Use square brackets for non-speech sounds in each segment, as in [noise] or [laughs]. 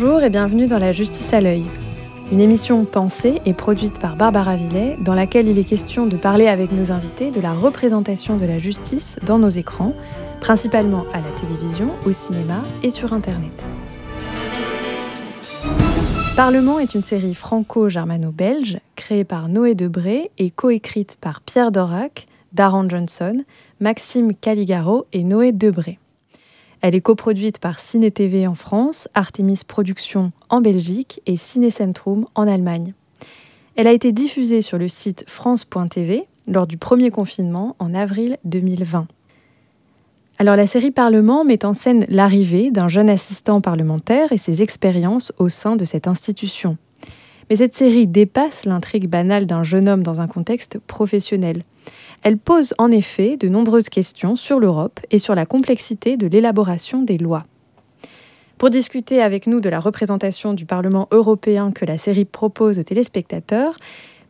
Bonjour et bienvenue dans La Justice à l'œil, une émission pensée et produite par Barbara Villet dans laquelle il est question de parler avec nos invités de la représentation de la justice dans nos écrans, principalement à la télévision, au cinéma et sur Internet. Parlement est une série franco-germano-belge créée par Noé Debré et coécrite par Pierre Dorac, Darren Johnson, Maxime Caligaro et Noé Debré. Elle est coproduite par Ciné TV en France, Artemis Productions en Belgique et Ciné Centrum en Allemagne. Elle a été diffusée sur le site France.tv lors du premier confinement en avril 2020. Alors la série Parlement met en scène l'arrivée d'un jeune assistant parlementaire et ses expériences au sein de cette institution. Mais cette série dépasse l'intrigue banale d'un jeune homme dans un contexte professionnel. Elle pose en effet de nombreuses questions sur l'Europe et sur la complexité de l'élaboration des lois. Pour discuter avec nous de la représentation du Parlement européen que la série propose aux téléspectateurs,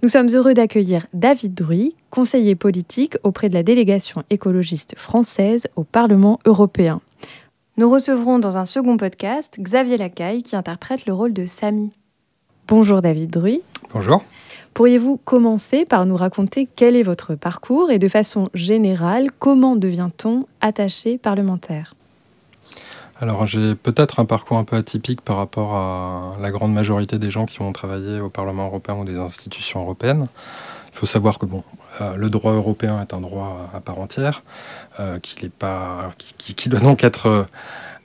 nous sommes heureux d'accueillir David Druy, conseiller politique auprès de la délégation écologiste française au Parlement européen. Nous recevrons dans un second podcast Xavier Lacaille qui interprète le rôle de Samy. Bonjour David Druy. Bonjour. Pourriez-vous commencer par nous raconter quel est votre parcours et de façon générale, comment devient-on attaché parlementaire? Alors j'ai peut-être un parcours un peu atypique par rapport à la grande majorité des gens qui ont travaillé au Parlement européen ou des institutions européennes. Il faut savoir que bon, euh, le droit européen est un droit à part entière, euh, qui, doit donc être euh,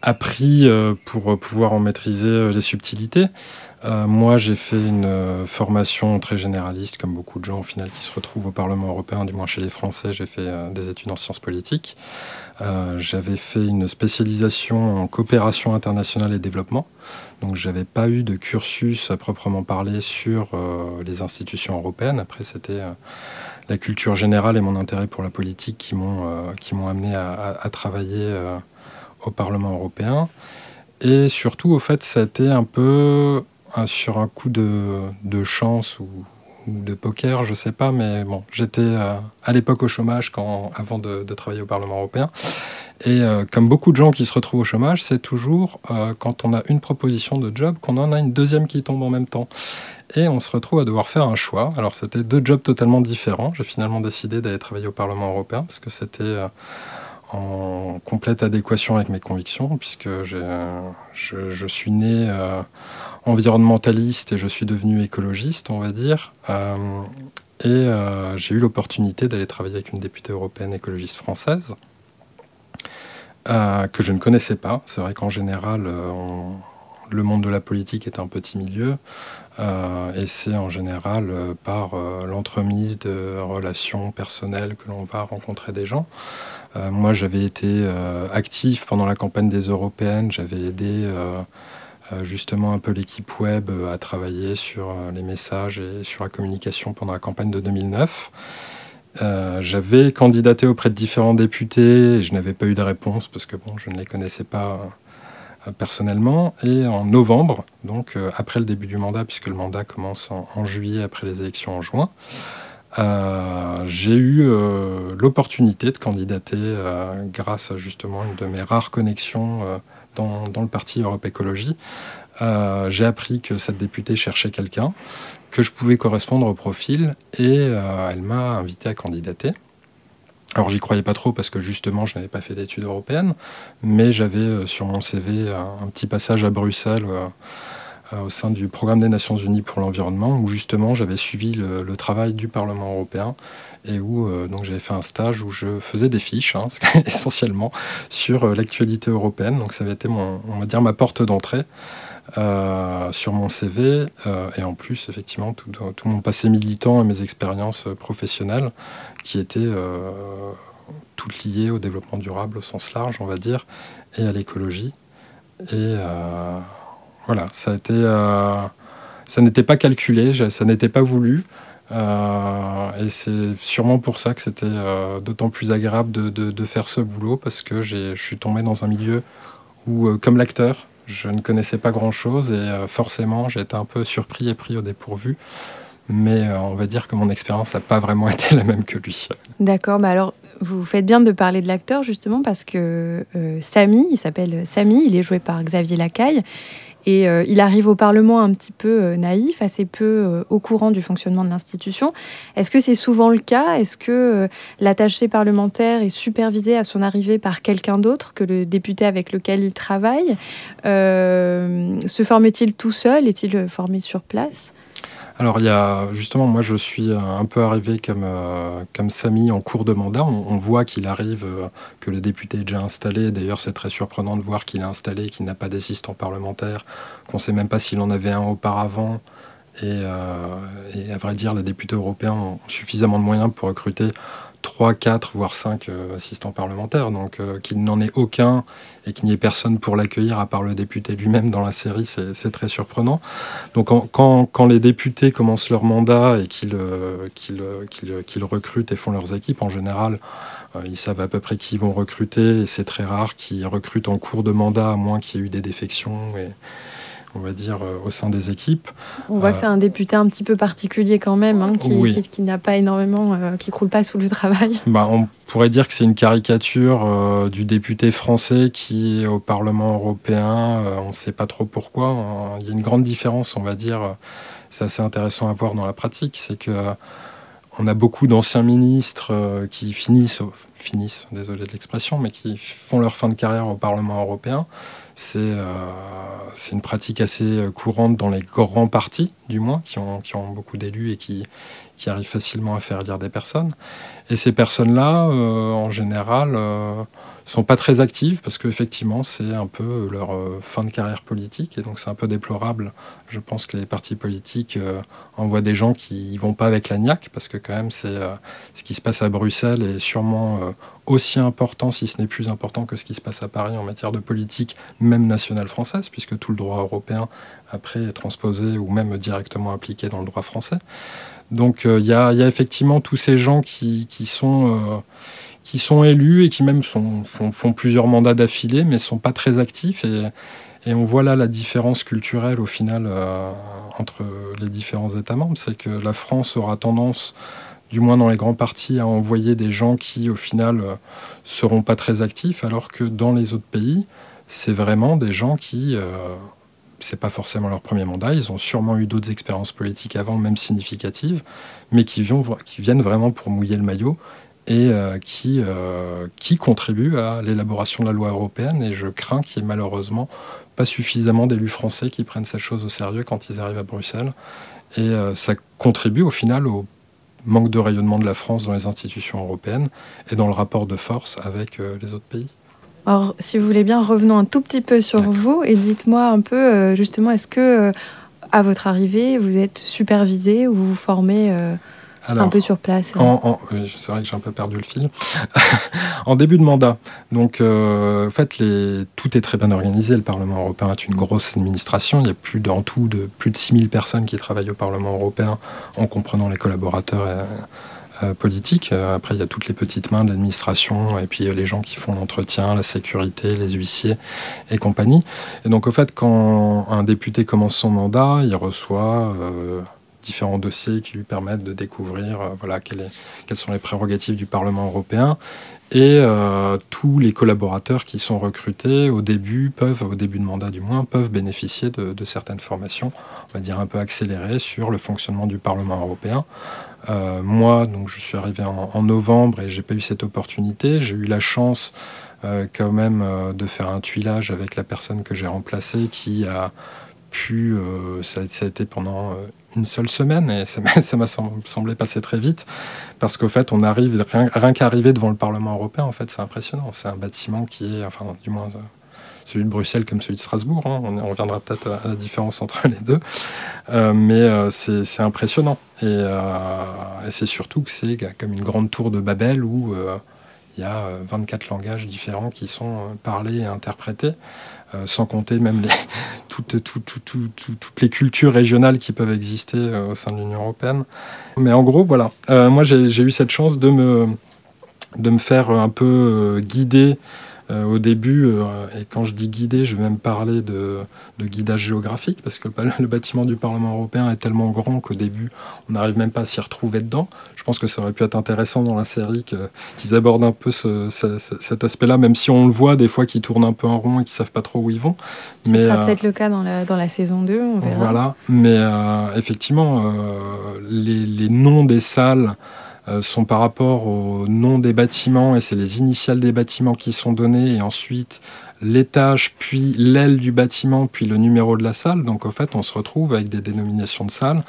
appris pour pouvoir en maîtriser les subtilités. Euh, moi, j'ai fait une euh, formation très généraliste, comme beaucoup de gens au final qui se retrouvent au Parlement européen, du moins chez les Français. J'ai fait euh, des études en sciences politiques. j'avais fait une spécialisation en coopération internationale et développement. Donc, j'avais pas eu de cursus à proprement parler sur les institutions européennes. Après, c'était la culture générale et mon intérêt pour la politique qui m'ont qui amené à, à travailler au Parlement européen. Et surtout, au fait, ça a été un peu sur un coup de, chance ou, de poker, je sais pas, mais bon, j'étais euh, à l'époque au chômage quand, avant de, travailler au Parlement européen. Et euh, comme beaucoup de gens qui se retrouvent au chômage, c'est toujours euh, quand on a une proposition de job qu'on en a une deuxième qui tombe en même temps. Et on se retrouve à devoir faire un choix. Alors c'était deux jobs totalement différents. J'ai finalement décidé d'aller travailler au Parlement européen parce que c'était en complète adéquation avec mes convictions, puisque je, suis né environnementaliste et je suis devenu écologiste, on va dire. Euh, et euh, j'ai eu l'opportunité d'aller travailler avec une députée européenne écologiste française, euh, que je ne connaissais pas. C'est vrai qu'en général, le monde de la politique est un petit milieu, et c'est en général par l'entremise de relations personnelles que l'on va rencontrer des gens. moi, j'avais été actif pendant la campagne des européennes, j'avais aidé euh, justement un peu l'équipe web euh, a travaillé sur euh, les messages et sur la communication pendant la campagne de 2009. J'avais candidaté auprès de différents députés et je n'avais pas eu de réponse parce que bon, je ne les connaissais pas personnellement. Et en novembre, donc après le début du mandat, puisque le mandat commence en, juillet après les élections en juin, j'ai eu l'opportunité de candidater grâce à justement une de mes rares connexions dans, le parti Europe Écologie, euh, j'ai appris que cette députée cherchait quelqu'un, que je pouvais correspondre au profil, et euh, elle m'a invité à candidater. Alors j'y croyais pas trop parce que justement je n'avais pas fait d'études européennes, mais j'avais euh, sur mon CV un, petit passage à Bruxelles au sein du programme des Nations Unies pour l'environnement où justement j'avais suivi le, travail du Parlement européen et où euh, j'avais fait un stage où je faisais des fiches, hein, [laughs] essentiellement sur euh, l'actualité européenne. Donc ça avait été mon, on va dire ma porte d'entrée euh, sur mon CV et en plus effectivement tout, mon passé militant et mes expériences professionnelles qui étaient toutes liées au développement durable au sens large, on va dire, et à l'écologie. Et voilà, ça ça n'était pas calculé, ça n'était pas voulu. Euh, et c'est sûrement pour ça que c'était euh, d'autant plus agréable de, faire ce boulot parce que je suis tombé dans un milieu où, euh, comme l'acteur, je ne connaissais pas grand-chose et forcément j'ai été un peu surpris et pris au dépourvu. Mais on va dire que mon expérience n'a pas vraiment [laughs] été la même que lui. D'accord, mais alors vous faites bien de parler de l'acteur justement parce que Samy, il s'appelle Samy, il est joué par Xavier Lacaille Et il arrive au Parlement un petit peu naïf, assez peu au courant du fonctionnement de l'institution. Est-ce que c'est souvent le cas? Est-ce que l'attaché parlementaire est supervisé à son arrivée par quelqu'un d'autre que le député avec lequel il travaille? Se forme-t-il tout seul? Est-il formé sur place? Alors il y a justement, moi je suis un peu arrivé comme, euh, comme Samy en cours de mandat. On, voit qu'il arrive, euh, que le député est déjà installé. D'ailleurs c'est très surprenant de voir qu'il est installé, qu'il n'a pas d'assistant parlementaire, qu'on ne sait même pas s'il en avait un auparavant. Euh, et, à vrai dire, les députés européens ont suffisamment de moyens pour recruter 3, 4, voire 5 euh, assistants parlementaires. Donc euh, qu'il n'en ait aucun et qu'il n'y ait personne pour l'accueillir à part le député lui-même dans la série, c'est très surprenant. Donc quand, quand, les députés commencent leur mandat et qu'ils euh, qu'ils recrutent et font leurs équipes, en général, ils savent à peu près qui ils vont recruter et c'est très rare qu'ils recrutent en cours de mandat, à moins qu'il y ait eu des défections. On va dire, euh, au sein des équipes. On voit que c'est un député un petit peu particulier quand même, hein, qui, n'a pas énormément, euh, qui croule pas sous le travail. [laughs] Bah, on pourrait dire que c'est une caricature euh, du député français qui est au Parlement européen. on ne sait pas trop pourquoi. Il y a une grande différence, on va dire. C'est assez intéressant à voir dans la pratique. C'est que on a beaucoup d'anciens ministres qui finissent, finissent, désolé de l'expression, mais qui font leur fin de carrière au Parlement européen. Euh, c'est une pratique assez courante dans les grands partis, du moins, qui ont, beaucoup d'élus et qui, arrivent facilement à faire lire des personnes. Et ces personnes-là, euh, en général, euh, sont pas très actives parce qu'effectivement, c'est un peu leur fin de carrière politique et donc c'est un peu déplorable. Je pense que les partis politiques envoient des gens qui vont pas avec la niaque parce que quand même, c'est ce qui se passe à Bruxelles est sûrement aussi important, si ce n'est plus important que ce qui se passe à Paris en matière de politique, même nationale française, puisque tout le droit européen après est transposé ou même directement appliqué dans le droit français. Donc euh, il y, a effectivement tous ces gens qui, sont, euh, sont élus et qui même font, plusieurs mandats d'affilée, mais ne sont pas très actifs. Et, on voit là la différence culturelle au final euh, entre les différents États membres, c'est que la France aura tendance du moins dans les grands partis, à envoyer des gens qui, au final, euh, seront pas très actifs, alors que dans les autres pays, c'est vraiment des gens qui, c'est pas forcément leur premier mandat, ils ont sûrement eu d'autres expériences politiques avant, même significatives, mais qui, viennent vraiment pour mouiller le maillot et euh, qui, qui contribuent à l'élaboration de la loi européenne. Et je crains qu'il y ait malheureusement pas suffisamment d'élus français qui prennent cette chose au sérieux quand ils arrivent à Bruxelles. Et ça contribue au final au manque de rayonnement de la France dans les institutions européennes et dans le rapport de force avec euh, les autres pays. Alors, si vous voulez bien, revenons un tout petit peu sur vous et dites-moi un peu, euh, justement, est-ce que, euh, à votre arrivée, vous êtes supervisé ou vous vous formez un peu sur place. Hein. c'est vrai que j'ai un peu perdu le fil. [laughs] en début de mandat, donc euh, en fait, les, tout est très bien organisé. Le Parlement européen est une grosse administration. Il y a plus en tout de plus de 6000 personnes qui travaillent au Parlement européen, en comprenant les collaborateurs euh, euh, politiques. Après, il y a toutes les petites mains de l'administration et puis les gens qui font l'entretien, la sécurité, les huissiers et compagnie. Et donc, au fait, quand un député commence son mandat, il reçoit différents dossiers qui lui permettent de découvrir euh, voilà, quelles, sont les prérogatives du Parlement européen. Et euh, tous les collaborateurs qui sont recrutés au début peuvent, au début de mandat du moins, peuvent bénéficier de, certaines formations, on va dire un peu accélérées sur le fonctionnement du Parlement européen. Euh, moi, donc, je suis arrivé en, novembre et j'ai pas eu cette opportunité. J'ai eu la chance quand même de faire un tuilage avec la personne que j'ai remplacée qui a pu, ça, ça, a été pendant une seule semaine et ça m'a [laughs] semblé passer très vite parce qu'au fait, on arrive, rien, rien qu'arriver devant le Parlement européen, en fait, c'est impressionnant. C'est un bâtiment qui est, enfin, du moins, euh, celui de Bruxelles comme celui de Strasbourg. Hein. On, reviendra peut-être à la différence entre [laughs] les deux. Euh, mais euh, c'est impressionnant. Et, et c'est surtout que c'est comme une grande tour de Babel où il y a 24 langages différents qui sont parlés et interprétés. Euh, sans compter même [laughs] toutes, les cultures régionales qui peuvent exister euh, au sein de l'Union européenne. Mais en gros, voilà. Euh, moi, j'ai eu cette chance de me, de me faire un peu guider au début, euh, et quand je dis guider, je vais même parler de, guidage géographique, parce que [laughs] le, bâtiment du Parlement européen est tellement grand qu'au début, on n'arrive même pas à s'y retrouver dedans. Je pense que ça aurait pu être intéressant dans la série qu'ils abordent un peu cet aspect-là, même si on le voit des fois qu'ils tournent un peu en rond et qu'ils savent pas trop où ils vont. Ce sera euh, peut-être le cas dans la, dans la saison 2, on verra. Voilà, mais effectivement, les, les noms des salles euh, sont par rapport au nom des bâtiments et c'est les initiales des bâtiments qui sont données et ensuite l'étage, puis l'aile du bâtiment, puis le numéro de la salle. Donc au fait, on se retrouve avec des dénominations de salles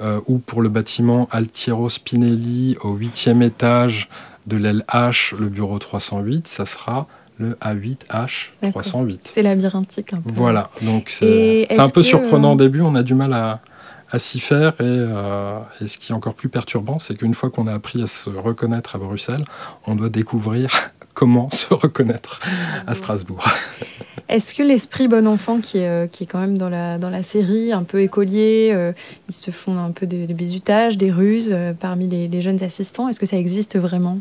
euh, où pour le bâtiment Altiero Spinelli au huitième étage de l'aile H, le bureau 308, ça sera le A8H 308. C'est labyrinthique un peu. Voilà, donc c'est un peu surprenant au début, on a du mal à, à s'y faire. Euh, et, ce qui est encore plus perturbant, c'est qu'une fois qu'on a appris à se reconnaître à Bruxelles, on doit découvrir [laughs] comment se reconnaître à Strasbourg. [laughs] Est-ce que l'esprit bon enfant qui est, euh, qui est quand même dans la, dans la série, un peu écolier, euh, ils se font un peu de, de des ruses parmi les, les jeunes assistants, est-ce que ça existe vraiment?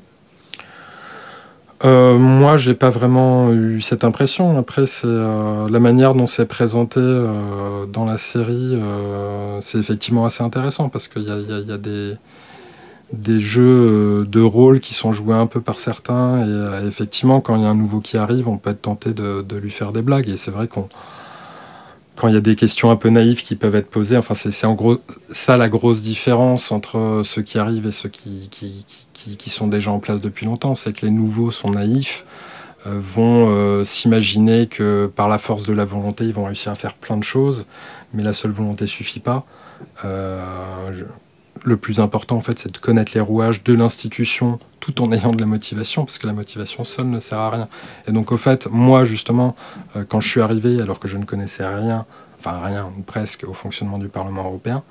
Euh, moi, j'ai pas vraiment eu cette impression. Après, c'est euh, la manière dont c'est présenté euh, dans la série, euh, c'est effectivement assez intéressant parce qu'il y a, des, jeux de rôle qui sont joués un peu par certains. Et effectivement, quand il y a un nouveau qui arrive, on peut être tenté de, lui faire des blagues. Et c'est vrai qu'on quand il y a des questions un peu naïves qui peuvent être posées, enfin c'est en gros ça la grosse différence entre ceux qui arrivent et ceux qui, qui sont déjà en place depuis longtemps, c'est que les nouveaux sont naïfs, euh, vont euh, s'imaginer que par la force de la volonté, ils vont réussir à faire plein de choses, mais la seule volonté suffit pas. Euh, le plus important, en fait, c'est de connaître les rouages de l'institution tout en ayant de la motivation, parce que la motivation seule ne sert à rien. Et donc, au fait, moi, justement, quand je suis arrivé, alors que je ne connaissais rien, enfin rien, presque, au fonctionnement du Parlement européen,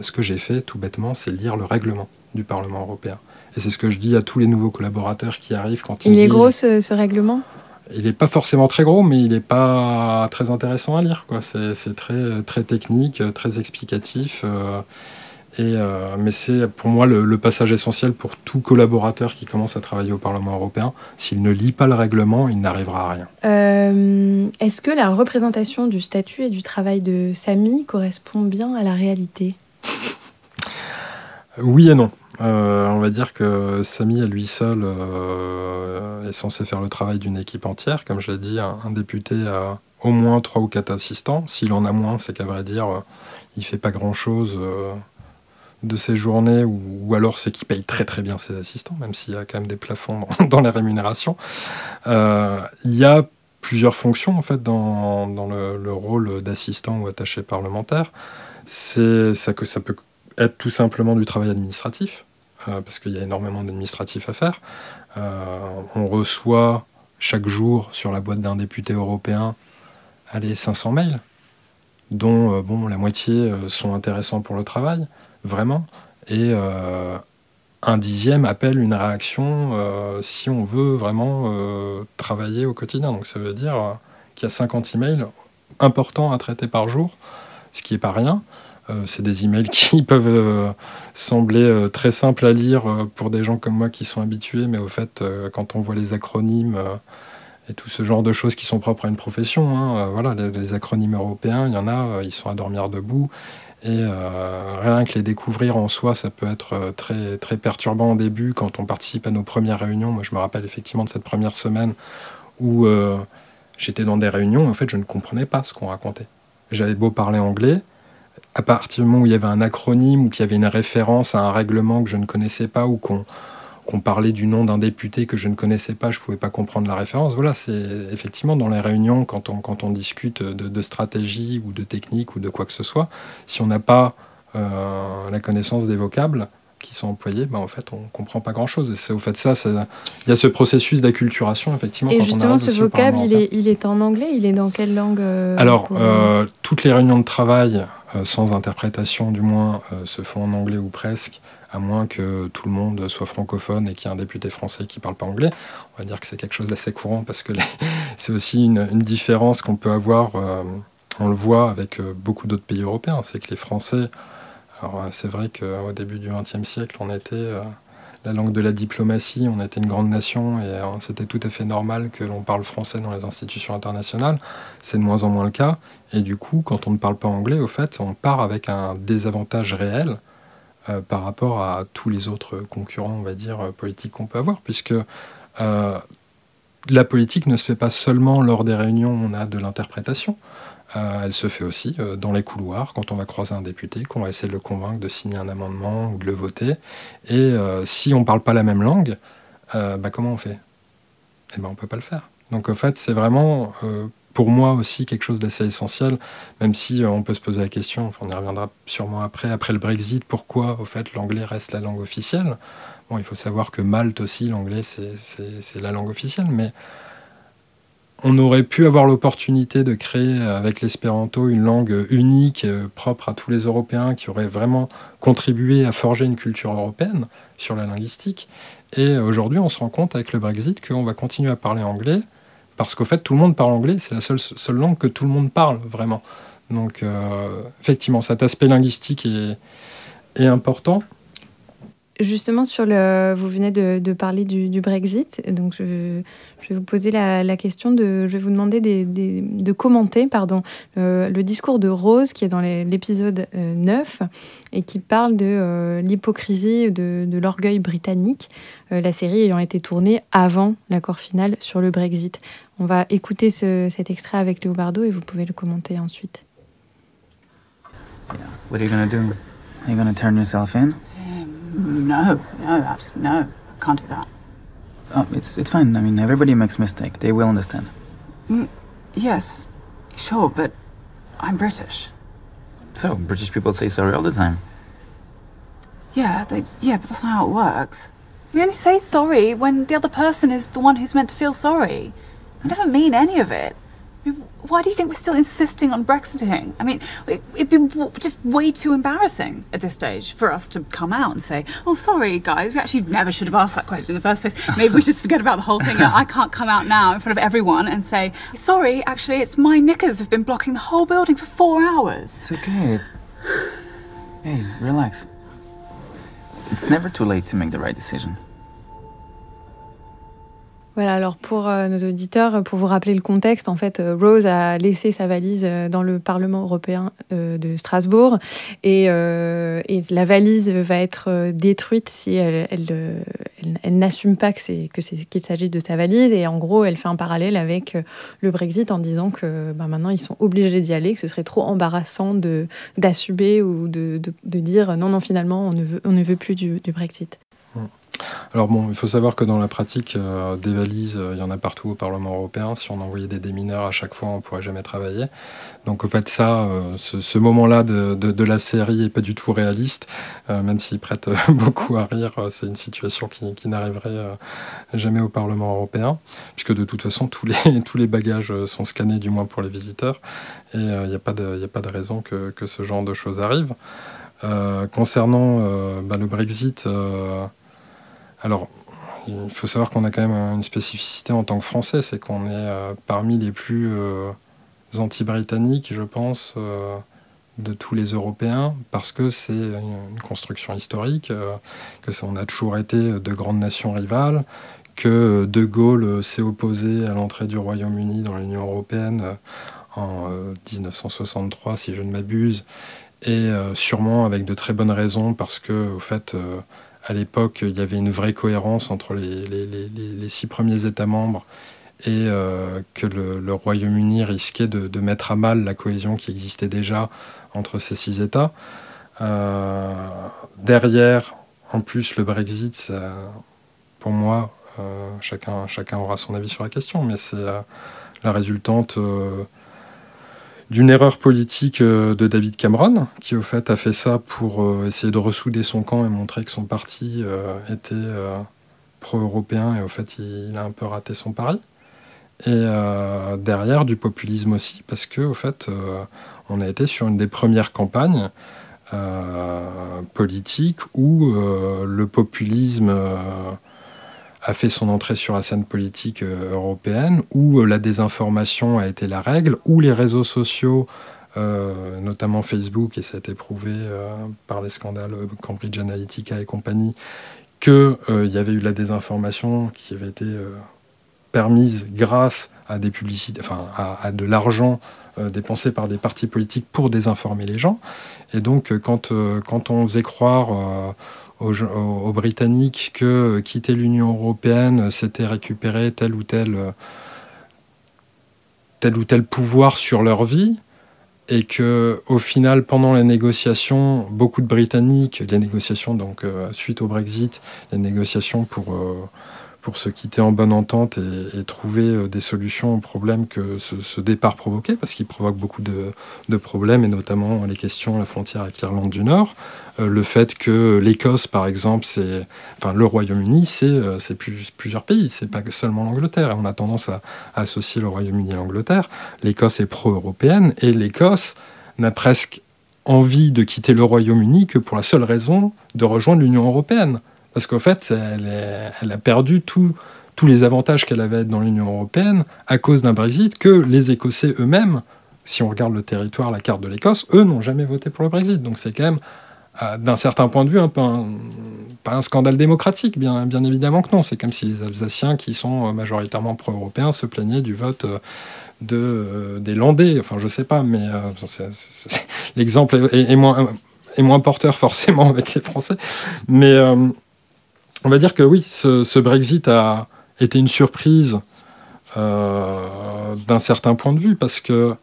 ce que j'ai fait, tout bêtement, c'est lire le règlement du Parlement européen. Et c'est ce que je dis à tous les nouveaux collaborateurs qui arrivent quand ils Il est gros, ce, ce règlement? Il n'est pas forcément très gros, mais il n'est pas très intéressant à lire. C'est très, très technique, très explicatif. Euh, euh, mais c'est pour moi le, passage essentiel pour tout collaborateur qui commence à travailler au Parlement européen. S'il ne lit pas le règlement, il n'arrivera à rien. Euh, est-ce que la représentation du statut et du travail de Samy correspond bien à la réalité? Oui et non. Euh, on va dire que Samy à lui seul est censé faire le travail d'une équipe entière. Comme je l'ai dit, un, un, député a au moins trois ou quatre assistants. S'il en a moins, c'est qu'à vrai dire, il fait pas grand-chose de ces journées, ou, alors c'est qu'il paye très très bien ses assistants, même s'il y a quand même des plafonds dans, [laughs] les rémunérations. Euh, il y a plusieurs fonctions en fait dans, dans le, rôle d'assistant ou attaché parlementaire. C'est ça que ça peut être tout simplement du travail administratif, euh, parce qu'il y a énormément d'administratifs à faire. Euh, on reçoit chaque jour sur la boîte d'un député européen allez, 500 mails, dont bon, la moitié sont intéressants pour le travail vraiment. Et euh, un dixième appelle une réaction euh, si on veut vraiment euh, travailler au quotidien. Donc ça veut dire qu'il y a 50 emails importants à traiter par jour, ce qui n'est pas rien. C'est des emails [laughs] qui peuvent sembler très simples à lire pour des gens comme moi qui sont habitués, mais au fait, quand on voit les acronymes et tout ce genre de choses qui sont propres à une profession, hein, voilà, les, acronymes européens, il y en a, ils sont à dormir debout. Et euh, rien que les découvrir en soi, ça peut être euh, très, très perturbant au début quand on participe à nos premières réunions. Moi, je me rappelle effectivement de cette première semaine où euh, j'étais dans des réunions et en fait, je ne comprenais pas ce qu'on racontait. J'avais beau parler anglais, à partir du moment où il y avait un acronyme ou qu'il y avait une référence à un règlement que je ne connaissais pas ou qu'on qu'on parlait du nom d'un député que je ne connaissais pas, je ne pouvais pas comprendre la référence. Voilà, c'est effectivement dans les réunions, quand on, quand on discute de, de, stratégie ou de technique ou de quoi que ce soit, si on n'a pas euh, la connaissance des vocables qui sont employés, ben en fait, on ne comprend pas grand-chose. Et c'est au fait ça, il y a ce processus d'acculturation, effectivement. Et justement, ce vocable, il est, il est en anglais Il est dans quelle langue euh, Alors, euh, toutes les réunions de travail, sans interprétation du moins, euh, se font en anglais ou presque à moins que tout le monde soit francophone et qu'il y ait un député français qui ne parle pas anglais. On va dire que c'est quelque chose d'assez courant parce que [laughs] c'est aussi une, différence qu'on peut avoir, euh, on le voit avec euh, beaucoup d'autres pays européens, c'est que les Français, alors euh, c'est vrai qu'au début du XXe siècle, on était euh, la langue de la diplomatie. On était une grande nation et c'était tout à fait normal que l'on parle français dans les institutions internationales. C'est de moins en moins le cas. Et du coup, quand on ne parle pas anglais, au fait, on part avec un désavantage réel euh, par rapport à tous les autres concurrents, on va dire, euh, politiques qu'on peut avoir, puisque euh, la politique ne se fait pas seulement lors des réunions où on a de l'interprétation. Elle se fait aussi dans les couloirs, quand on va croiser un député, qu'on va essayer de le convaincre de signer un amendement ou de le voter. Et si on ne parle pas la même langue, bah, comment on fait? Eh ben, on ne peut pas le faire. Donc en fait, c'est vraiment pour moi aussi quelque chose d'assez essentiel, même si euh, on peut se poser la question, on y reviendra sûrement après, après le Brexit, pourquoi au fait l'anglais reste la langue officielle? Bon, il faut savoir que Malte aussi, l'anglais c'est la langue officielle, mais on aurait pu avoir l'opportunité de créer avec l'espéranto une langue unique, euh, propre à tous les Européens, qui aurait vraiment contribué à forger une culture européenne sur la linguistique. Et aujourd'hui, on se rend compte avec le Brexit qu'on va continuer à parler anglais, parce qu'au fait, tout le monde parle anglais, c'est la seule, langue que tout le monde parle vraiment. Donc, euh, effectivement, cet aspect linguistique est, est important. Justement, sur le, vous venez de, parler du, Brexit, donc je, vais vous poser la, question de, je vais vous demander de commenter, pardon, le, discours de Rose qui est dans l'épisode 9 euh, et qui parle de euh, l'hypocrisie de, l'orgueil britannique, euh, la série ayant été tournée avant l'accord final sur le Brexit. On va écouter cet extrait avec Léobardo et vous pouvez le commenter ensuite. What are you to do? Are you to turn yourself in? No, no, absolutely no. I can't do that. Oh, it's it's fine. I mean, everybody makes mistake. They will understand. Mm, yes, sure, but I'm British. So British people say sorry all the time. Yeah, they yeah, but that's not how it works. We only say sorry when the other person is the one who's meant to feel sorry. I never mean any of it. Why do you think we're still insisting on Brexiting? I mean, it'd be just way too embarrassing at this stage for us to come out and say, oh, sorry, guys, we actually never should have asked that question in the first place. Maybe we just forget about the whole thing. I can't come out now in front of everyone and say, sorry, actually, it's my knickers have been blocking the whole building for four hours. It's okay. Hey, relax. It's never too late to make the right decision. Voilà, alors pour euh, nos auditeurs, pour vous rappeler le contexte, en fait, euh, Rose a laissé sa valise euh, dans le Parlement européen de Strasbourg et, et, la valise va être détruite si elle, elle, n'assume pas que c'est qu'il s'agit de sa valise et en gros, elle fait un parallèle avec le Brexit en disant que ben, maintenant ils sont obligés d'y aller, que ce serait trop embarrassant d'assumer ou de, de, de, dire non, non, finalement, on ne veut, on ne veut plus du, du Brexit. Alors bon, il faut savoir que dans la pratique, euh, des valises, euh, il y en a partout au Parlement européen. Si on envoyait des démineurs à chaque fois, on ne pourrait jamais travailler. Donc au fait, ça, euh, ce, moment-là de, la série est pas du tout réaliste, même s'il prête [laughs] beaucoup à rire. c'est une situation qui, n'arriverait jamais au Parlement européen, puisque de toute façon, tous les, [laughs] tous les bagages sont scannés, du moins pour les visiteurs, et il n'y a, pas de, a pas de raison que, ce genre de choses arrive. concernant bah, le Brexit, alors, il faut savoir qu'on a quand même une spécificité en tant que Français, c'est qu'on est, euh, parmi les plus euh, anti-britanniques, je pense, euh, de tous les Européens, parce que c'est une, construction historique, que on a toujours été de grandes nations rivales, que De Gaulle s'est opposé à l'entrée du Royaume-Uni dans l'Union européenne en 1963, si je ne m'abuse, et sûrement avec de très bonnes raisons, parce que, au fait, à l'époque, il y avait une vraie cohérence entre les, six premiers États membres et euh, que le, Royaume-Uni risquait de, mettre à mal la cohésion qui existait déjà entre ces six États. Euh, derrière, en plus, le Brexit, pour moi, euh, chacun, chacun aura son avis sur la question, mais c'est la résultante d'une erreur politique euh, de David Cameron, qui au fait a fait ça pour euh, essayer de ressouder son camp et montrer que son parti euh, était pro-européen et au fait il, a un peu raté son pari. Et derrière du populisme aussi, parce que au fait on a été sur une des premières campagnes politiques où le populisme a fait son entrée sur la scène politique euh, européenne, où euh, la désinformation a été la règle, où les réseaux sociaux, euh, notamment Facebook, et ça a été prouvé par les scandales Cambridge Analytica et compagnie, qu'il y avait eu de la désinformation qui avait été permise grâce à des publicités, enfin à, de l'argent dépensé par des partis politiques pour désinformer les gens. Et donc, quand, quand on faisait croire aux, Britanniques que quitter l'Union européenne, c'était récupérer tel ou tel, tel ou tel pouvoir sur leur vie, et que au final, pendant les négociations, beaucoup de Britanniques, les négociations donc euh, suite au Brexit, les négociations pour euh, pour se quitter en bonne entente et, trouver euh, des solutions aux problèmes que ce, départ provoquait, parce qu'il provoque beaucoup de, problèmes, et notamment les questions à la frontière avec l'Irlande du Nord. Euh, le fait que l'Écosse, par exemple, c'est, enfin, le Royaume-Uni, c'est, euh, plusieurs pays, c'est pas seulement l'Angleterre. Et on a tendance à, associer le Royaume-Uni à l'Angleterre. L'Écosse est pro-européenne, et l'Écosse n'a presque envie de quitter le Royaume-Uni que pour la seule raison de rejoindre l'Union européenne. Parce qu'en fait, elle, a perdu tous les avantages qu'elle avait dans l'Union européenne à cause d'un Brexit que les Écossais eux-mêmes, si on regarde le territoire, la carte de l'Écosse, eux n'ont jamais voté pour le Brexit. Donc c'est quand même, euh, d'un certain point de vue, un peu pas un scandale démocratique, bien, évidemment que non. C'est comme si les Alsaciens, qui sont majoritairement pro-européens, se plaignaient du vote. Euh, de, euh, des Landais, enfin je sais pas, mais l'exemple est, moins, est, moins, porteur forcément avec les Français. Mais on va dire que oui, ce, Brexit a été une surprise euh, d'un certain point de vue parce que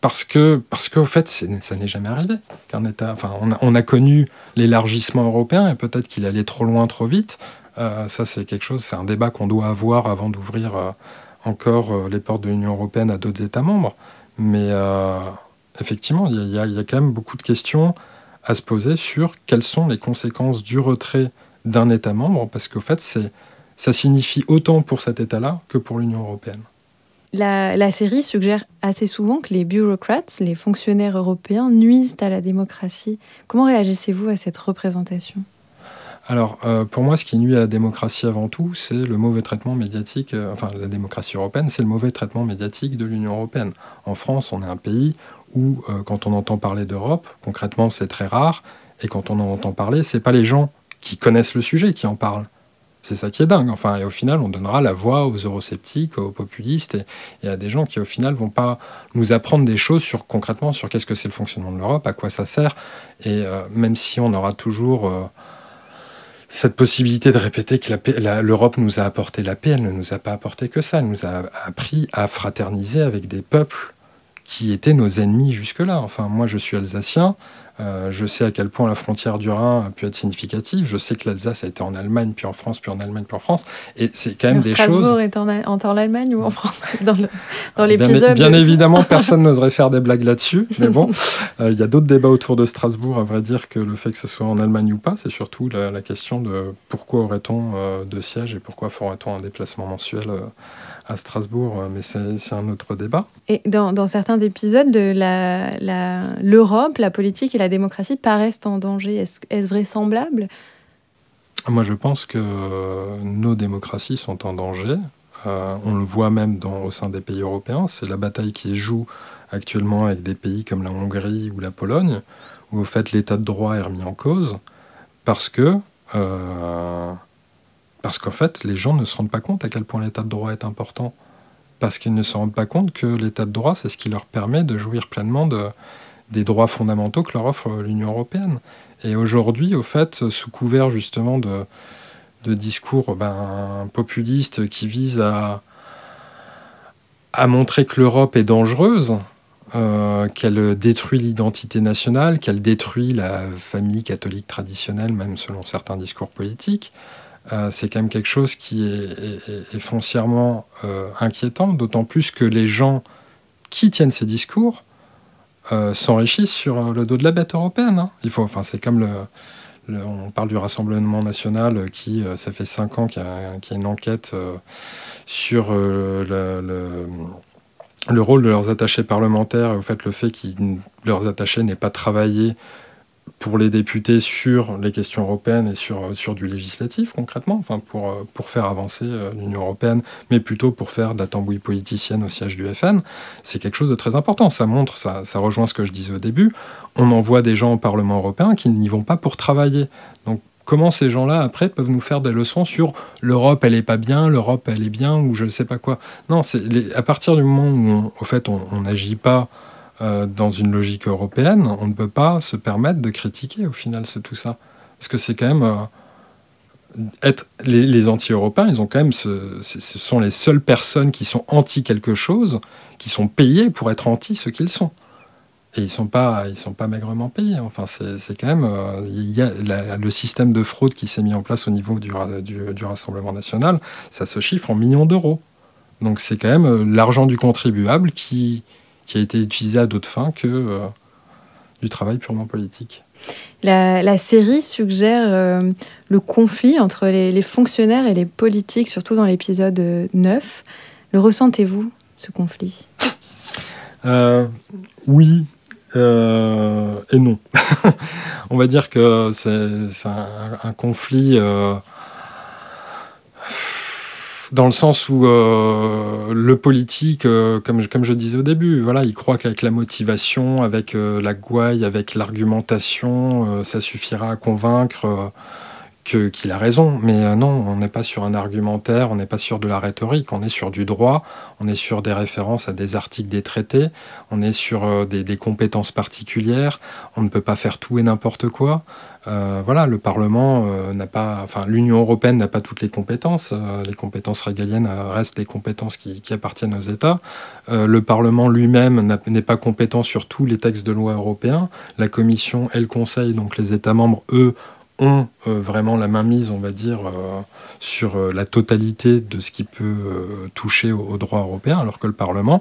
parce que parce qu'au fait ça n'est jamais arrivé on a, connu l'élargissement européen et peut-être qu'il allait trop loin trop vite. Euh, ça c'est quelque chose c'est un débat qu'on doit avoir avant d'ouvrir euh, encore les portes de l'Union européenne à d'autres États membres. Mais effectivement il y, a quand même beaucoup de questions à se poser sur quelles sont les conséquences du retrait d'un État membre, parce qu'au fait, ça signifie autant pour cet État-là que pour l'Union européenne. La, série suggère assez souvent que les bureaucrates, les fonctionnaires européens, nuisent à la démocratie. Comment réagissez-vous à cette représentation? Alors, euh, pour moi, ce qui nuit à la démocratie avant tout, c'est le mauvais traitement médiatique, euh, enfin, la démocratie européenne, c'est le mauvais traitement médiatique de l'Union européenne. En France, on est un pays où, euh, quand on entend parler d'Europe, concrètement, c'est très rare, et quand on en entend parler, c'est pas les gens qui connaissent le sujet qui en parlent. C'est ça qui est dingue. Enfin, et au final, on donnera la voix aux eurosceptiques, aux populistes et, à des gens qui, au final, vont pas nous apprendre des choses sur concrètement sur qu'est-ce que c'est le fonctionnement de l'Europe, à quoi ça sert. Et même si on aura toujours cette possibilité de répéter que l'Europe nous a apporté la paix, elle ne nous a pas apporté que ça, elle nous a appris à fraterniser avec des peuples qui étaient nos ennemis jusque-là. Enfin, moi, je suis alsacien, euh, je sais à quel point la frontière du Rhin a pu être significative. Je sais que l'Alsace a été en Allemagne, puis en France, puis en Allemagne, puis en France. Et c'est quand même des Strasbourg choses. est en, en, Allemagne ou en France [laughs] dans, dans l'épisode bien, évidemment, personne [laughs] n'oserait faire des blagues là-dessus. Mais bon, [laughs] euh, il y a d'autres débats autour de Strasbourg, à vrai dire, que le fait que ce soit en Allemagne ou pas. C'est surtout la, question de pourquoi aurait-on euh, deux sièges et pourquoi ferait-on un déplacement mensuel à Strasbourg, mais c'est un autre débat. Et dans, dans certains épisodes, l'Europe, la, la politique et la démocratie paraissent en danger. Est-ce est vraisemblable? Moi, je pense que nos démocraties sont en danger. Euh, on le voit même dans, au sein des pays européens. C'est la bataille qui joue actuellement avec des pays comme la Hongrie ou la Pologne, où au fait l'état de droit est remis en cause, parce que euh, parce qu'en fait les gens ne se rendent pas compte à quel point l'état de droit est important, parce qu'ils ne se rendent pas compte que l'état de droit c'est ce qui leur permet de jouir pleinement de, des droits fondamentaux que leur offre l'Union européenne. Et aujourd'hui, au fait, sous couvert justement de, discours ben, populistes qui visent à, à montrer que l'Europe est dangereuse, euh, qu'elle détruit l'identité nationale, qu'elle détruit la famille catholique traditionnelle, même selon certains discours politiques, euh, c'est quand même quelque chose qui est, foncièrement euh, inquiétant, d'autant plus que les gens qui tiennent ces discours euh, s'enrichissent sur le dos de la bête européenne. Hein. Il faut, enfin, c'est comme le, on parle du Rassemblement national qui, ça fait cinq ans qu'il y, a une enquête sur le, le, rôle de leurs attachés parlementaires et au fait le fait que leurs attachés n'aient pas travaillé pour les députés sur les questions européennes et sur, sur du législatif concrètement, enfin pour, pour faire avancer l'Union européenne, mais plutôt pour faire de la tambouille politicienne au siège du FN, c'est quelque chose de très important. Ça montre, ça, ça rejoint ce que je disais au début, on envoie des gens au Parlement européen qui n'y vont pas pour travailler. Donc comment ces gens-là, après, peuvent nous faire des leçons sur l'Europe, elle est pas bien, l'Europe, elle est bien, ou je ne sais pas quoi? Non, c'est à partir du moment où, au fait, on n'agit pas euh, dans une logique européenne, on ne peut pas se permettre de critiquer, au final, c'est tout ça. Parce que c'est quand même... Euh, être, les, anti-européens, ils ont quand même... Ce, sont les seules personnes qui sont anti quelque chose, qui sont payées pour être anti ce qu'ils sont. Et ils sont pas, ils sont pas maigrement payés. Enfin, c'est quand même, euh, il y a le système de fraude qui s'est mis en place au niveau du, du, Rassemblement national, ça se chiffre en millions d'euros. Donc c'est quand même l'argent du contribuable qui, qui a été utilisé à d'autres fins que euh, du travail purement politique. La, série suggère le conflit entre les, les, fonctionnaires et les politiques, surtout dans l'épisode 9. Le ressentez-vous, ce conflit? Oui, euh, et non. [laughs] on va dire que c'est un, conflit euh, dans le sens où euh, le politique, comme, comme je disais au début, voilà, il croit qu'avec la motivation, avec la gouaille, avec l'argumentation, ça suffira à convaincre qu'il a raison. Mais euh, non, on n'est pas sur un argumentaire, on n'est pas sur de la rhétorique, on est sur du droit, on est sur des références à des articles des traités, on est sur euh, des, compétences particulières, on ne peut pas faire tout et n'importe quoi. Euh, voilà, le Parlement n'a pas, enfin l'Union européenne n'a pas toutes les compétences. les compétences régaliennes restent les compétences qui, appartiennent aux États. le Parlement lui-même n'est pas compétent sur tous les textes de loi européens. La Commission et le Conseil, donc les États membres, eux, ont euh, vraiment la main mise, on va dire, euh, sur euh, la totalité de ce qui peut toucher au, droit européen, alors que le Parlement,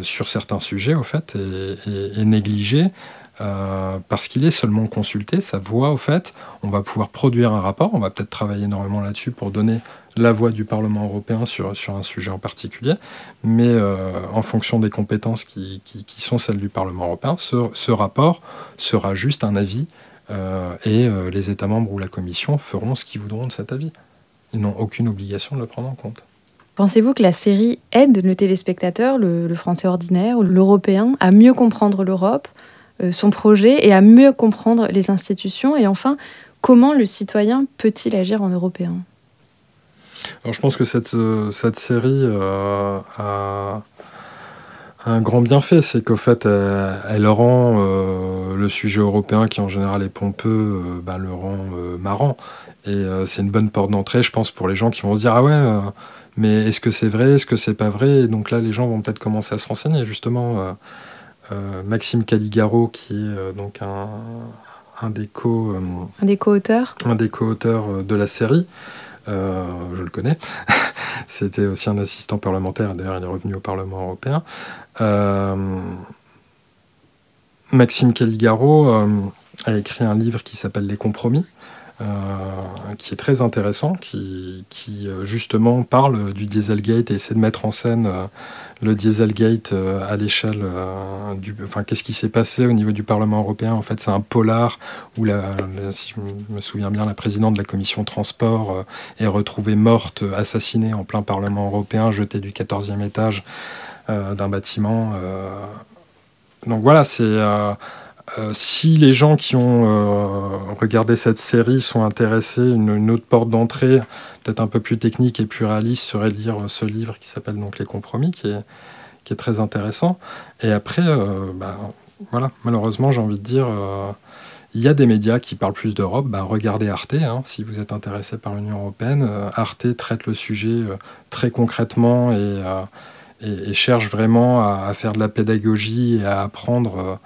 sur certains sujets, au fait, est, négligé. Parce qu'il est seulement consulté, sa voix, au fait, on va pouvoir produire un rapport, on va peut-être travailler énormément là-dessus pour donner la voix du Parlement européen sur, sur un sujet en particulier, mais en fonction des compétences qui, qui, sont celles du Parlement européen, ce, rapport sera juste un avis euh, et euh, les États membres ou la Commission feront ce qu'ils voudront de cet avis. Ils n'ont aucune obligation de le prendre en compte. Pensez-vous que la série aide le téléspectateur, le, français ordinaire ou l'européen, à mieux comprendre l'Europe, euh, son projet et à mieux comprendre les institutions Et enfin, comment le citoyen peut-il agir en européen Alors, Je pense que cette, cette série a un grand bienfait, c'est qu'au fait, elle, rend euh, le sujet européen, qui en général est pompeux, euh, bah, le rend euh, marrant. Et c'est une bonne porte d'entrée, je pense, pour les gens qui vont se dire Ah ouais, mais est-ce que c'est vrai Est-ce que c'est pas vrai? Et donc là, les gens vont peut-être commencer à se renseigner. Justement, Maxime Caligaro, qui est donc un, un des co un des co-auteurs. un des co-auteurs de la série. Je le connais. [laughs] C'était aussi un assistant parlementaire. D'ailleurs il est revenu au Parlement européen. Euh, Maxime Caligaro euh, a écrit un livre qui s'appelle Les compromis. Euh, qui est très intéressant, qui, justement parle du Dieselgate et essaie de mettre en scène le Dieselgate à l'échelle du. Enfin, qu'est-ce qui s'est passé au niveau du Parlement européen? En fait, c'est un polar où, si je me souviens bien, la présidente de la commission transport est retrouvée morte, assassinée en plein Parlement européen, jetée du 14e étage. Euh, d'un bâtiment. Euh. Donc voilà, c'est euh, si les gens qui ont regardé cette série sont intéressés, une, autre porte d'entrée, peut-être un peu plus technique et plus réaliste, serait de lire ce livre qui s'appelle donc Les Compromis, qui est, très intéressant. Et après, bah, voilà, malheureusement, j'ai envie de dire, il y a des médias qui parlent plus d'Europe. Bah, regardez Arte, hein, si vous êtes intéressé par l'Union européenne. Arte traite le sujet très concrètement et cherche vraiment à, faire de la pédagogie et à apprendre euh,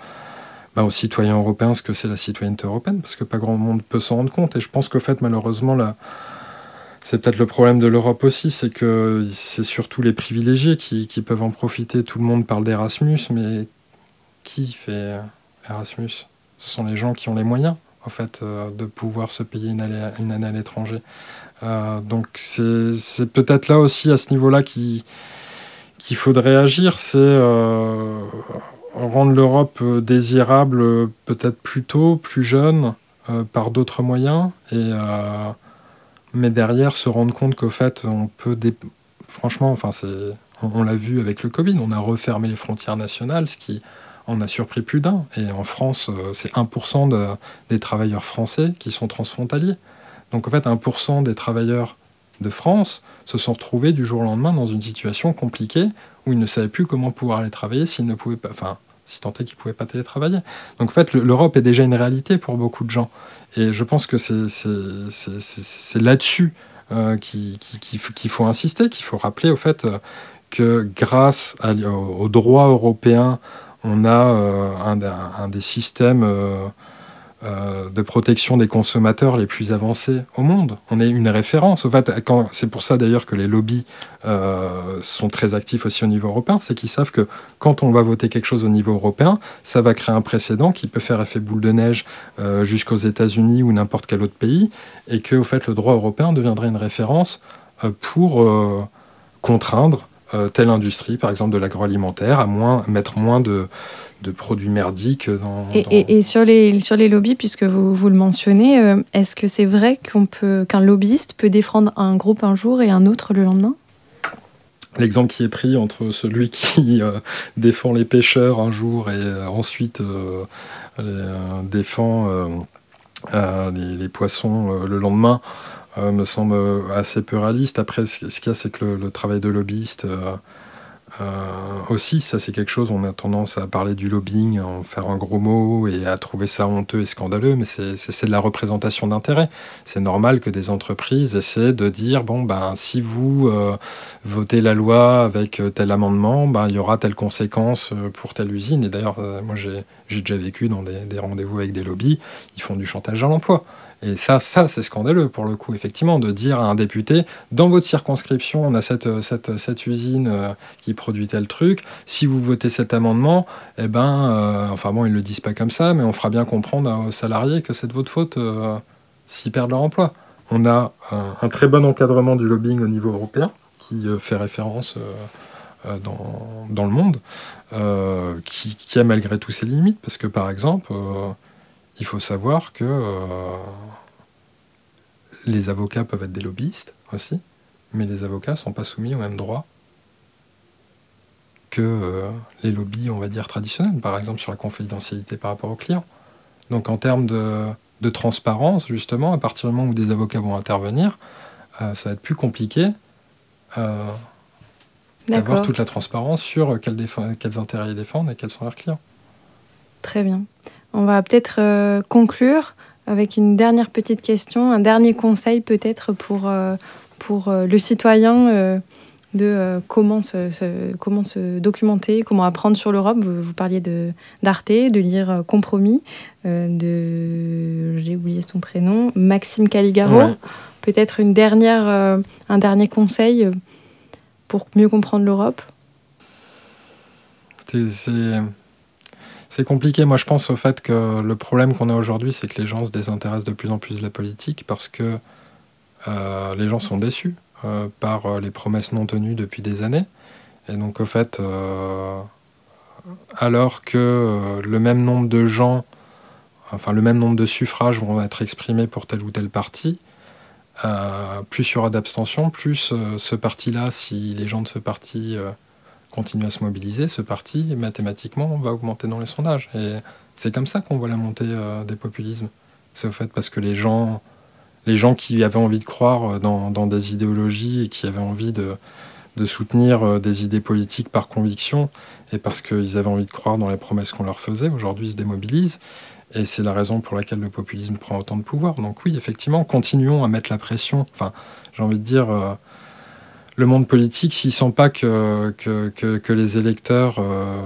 bah, aux citoyens européens ce que c'est la citoyenneté européenne, parce que pas grand monde peut s'en rendre compte. Et je pense qu'en fait, malheureusement, là, c'est peut-être le problème de l'Europe aussi, c'est que c'est surtout les privilégiés qui, peuvent en profiter. Tout le monde parle d'Erasmus, mais qui fait Erasmus? Ce sont les gens qui ont les moyens, en fait, euh, de pouvoir se payer une, année, à l'étranger. Euh, donc c'est peut-être là aussi, à ce niveau-là, qui qu'il faudrait agir, c'est euh, rendre l'Europe désirable peut-être plus tôt, plus jeune, par d'autres moyens, et, mais derrière se rendre compte qu'au fait, on peut... Franchement, enfin, c'est on, l'a vu avec le Covid, on a refermé les frontières nationales, ce qui en a surpris plus d'un. Et en France, euh, c'est 1% des travailleurs français qui sont transfrontaliers. Donc en fait, 1% des travailleurs de France se sont retrouvés du jour au lendemain dans une situation compliquée où ils ne savaient plus comment pouvoir aller travailler s'ils ne pouvaient pas, enfin, si tant est qu'ils ne pouvaient pas télétravailler. Donc en fait, l'Europe est déjà une réalité pour beaucoup de gens. Et je pense que c'est là-dessus euh, qu'il faut insister, qu'il faut rappeler au fait euh, que grâce au, droit européen, on a euh, un, des systèmes euh, euh, de protection des consommateurs les plus avancés au monde. On est une référence. En fait, c'est pour ça d'ailleurs que les lobbies sont très actifs aussi au niveau européen, c'est qu'ils savent que quand on va voter quelque chose au niveau européen, ça va créer un précédent qui peut faire effet boule de neige jusqu'aux États-Unis ou n'importe quel autre pays, et que au fait le droit européen deviendrait une référence pour contraindre euh, telle industrie, par exemple de l'agroalimentaire, à moins, mettre moins de, de produits merdiques dans... Et, et, sur, les, sur les lobbies, puisque vous, vous le mentionnez, euh, est-ce que c'est vrai qu'on peut, qu'un lobbyiste peut défendre un groupe un jour et un autre le lendemain? L'exemple qui est pris entre celui qui euh, défend les pêcheurs un jour et ensuite défend les, les, poissons le lendemain, me semble assez peu réaliste. Après, ce qu'il y a, c'est que le, travail de lobbyiste euh, euh, aussi, ça c'est quelque chose, on a tendance à parler du lobbying, en faire un gros mot et à trouver ça honteux et scandaleux, mais c'est de la représentation d'intérêt. C'est normal que des entreprises essaient de dire, bon, ben, si vous votez la loi avec tel amendement, ben, il y aura telle conséquence pour telle usine. Et d'ailleurs, moi j'ai déjà vécu dans des rendez-vous avec des lobbies, ils font du chantage à l'emploi. Et ça, ça c'est scandaleux pour le coup, effectivement, de dire à un député, dans votre circonscription, on a cette, cette, cette usine euh, qui produit tel truc, si vous votez cet amendement, eh ben, euh, enfin bon, ils ne le disent pas comme ça, mais on fera bien comprendre aux salariés que c'est de votre faute euh, s'ils perdent leur emploi. On a un, très bon encadrement du lobbying au niveau européen, qui fait référence dans, le monde, qui, a malgré tout ses limites, parce que par exemple, il faut savoir que euh, les avocats peuvent être des lobbyistes aussi, mais les avocats ne sont pas soumis au même droit que euh, les lobbies, on va dire, traditionnels, par exemple sur la confidentialité par rapport aux clients. Donc en termes de, transparence, justement, à partir du moment où des avocats vont intervenir, euh, ça va être plus compliqué d'avoir toute la transparence sur quels, quels intérêts ils défendent et quels sont leurs clients. Très bien. On va peut-être euh, conclure avec une dernière petite question, un dernier conseil peut-être pour, euh, pour euh, le citoyen de comment, se, comment se documenter, comment apprendre sur l'Europe. Vous, parliez d'Arte, de, lire Compromis, de j'ai oublié son prénom, Maxime Caligaro. Peut-être une dernière, un dernier conseil pour mieux comprendre l'Europe. C'est c'est compliqué. Moi, je pense au fait que le problème qu'on a aujourd'hui, c'est que les gens se désintéressent de plus en plus de la politique parce que euh, les gens sont déçus euh, par euh, les promesses non tenues depuis des années. Et donc, au fait, alors que le même nombre de gens, enfin, le même nombre de suffrages vont être exprimés pour tel ou tel parti, plus il y aura d'abstention, plus ce parti-là, si les gens de ce parti continue à se mobiliser, ce parti, mathématiquement, va augmenter dans les sondages. Et c'est comme ça qu'on voit la montée euh, des populismes. C'est au fait parce que les gens, les gens qui avaient envie de croire euh, dans, des idéologies et qui avaient envie de, de soutenir euh, des idées politiques par conviction et parce qu'ils avaient envie de croire dans les promesses qu'on leur faisait, aujourd'hui se démobilisent. Et c'est la raison pour laquelle le populisme prend autant de pouvoir. Donc oui, effectivement, continuons à mettre la pression. Enfin, j'ai envie de dire, le monde politique, s'il sent pas que, que, les électeurs euh,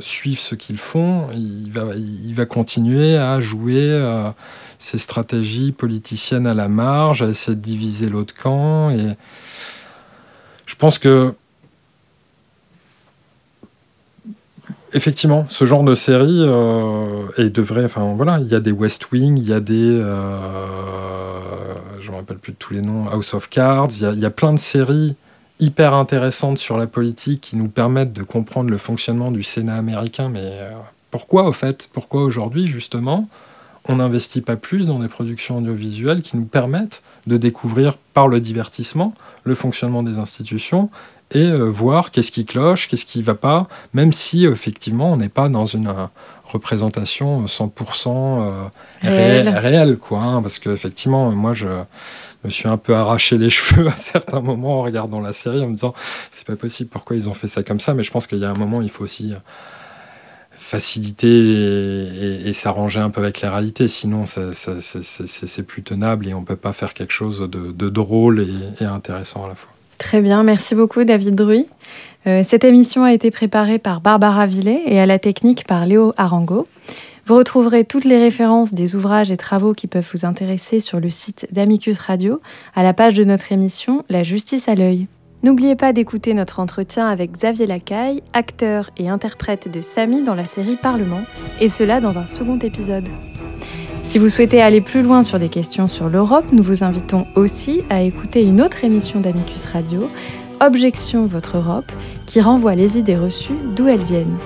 suivent ce qu'ils font, il va, il va continuer à jouer euh, ses stratégies politiciennes à la marge, à essayer de diviser l'autre camp. Et je pense que effectivement, ce genre de série euh, et devrait, enfin voilà, il y a des West Wing, il y a des les noms, House of Cards, il y, a, plein de séries hyper intéressantes sur la politique qui nous permettent de comprendre le fonctionnement du Sénat américain. Mais euh, pourquoi, au fait, pourquoi aujourd'hui, justement, on n'investit pas plus dans des productions audiovisuelles qui nous permettent de découvrir par le divertissement le fonctionnement des institutions et euh, voir qu'est-ce qui cloche, qu'est-ce qui ne va pas, même si effectivement on n'est pas dans une euh, représentation 100% réelle. réelle, quoi, hein, parce qu'effectivement, moi je me suis un peu arraché les [laughs] cheveux à certains moments en regardant la série en me disant c'est pas possible pourquoi ils ont fait ça comme ça mais je pense qu'il y a un moment il faut aussi euh, faciliter et, s'arranger un peu avec la réalité sinon c'est plus tenable et on peut pas faire quelque chose de, drôle et, intéressant à la fois. Très bien, merci beaucoup David Druy. Euh, cette émission a été préparée par Barbara Villet et à la technique par Léo Arango. Vous retrouverez toutes les références des ouvrages et travaux qui peuvent vous intéresser sur le site d'Amicus Radio, à la page de notre émission La justice à l'œil. N'oubliez pas d'écouter notre entretien avec Xavier Lacaille, acteur et interprète de Samy dans la série Parlement, et cela dans un second épisode. Si vous souhaitez aller plus loin sur des questions sur l'Europe, nous vous invitons aussi à écouter une autre émission d'Amicus Radio, Objection Votre Europe, qui renvoie les idées reçues d'où elles viennent.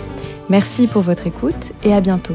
Merci pour votre écoute et à bientôt.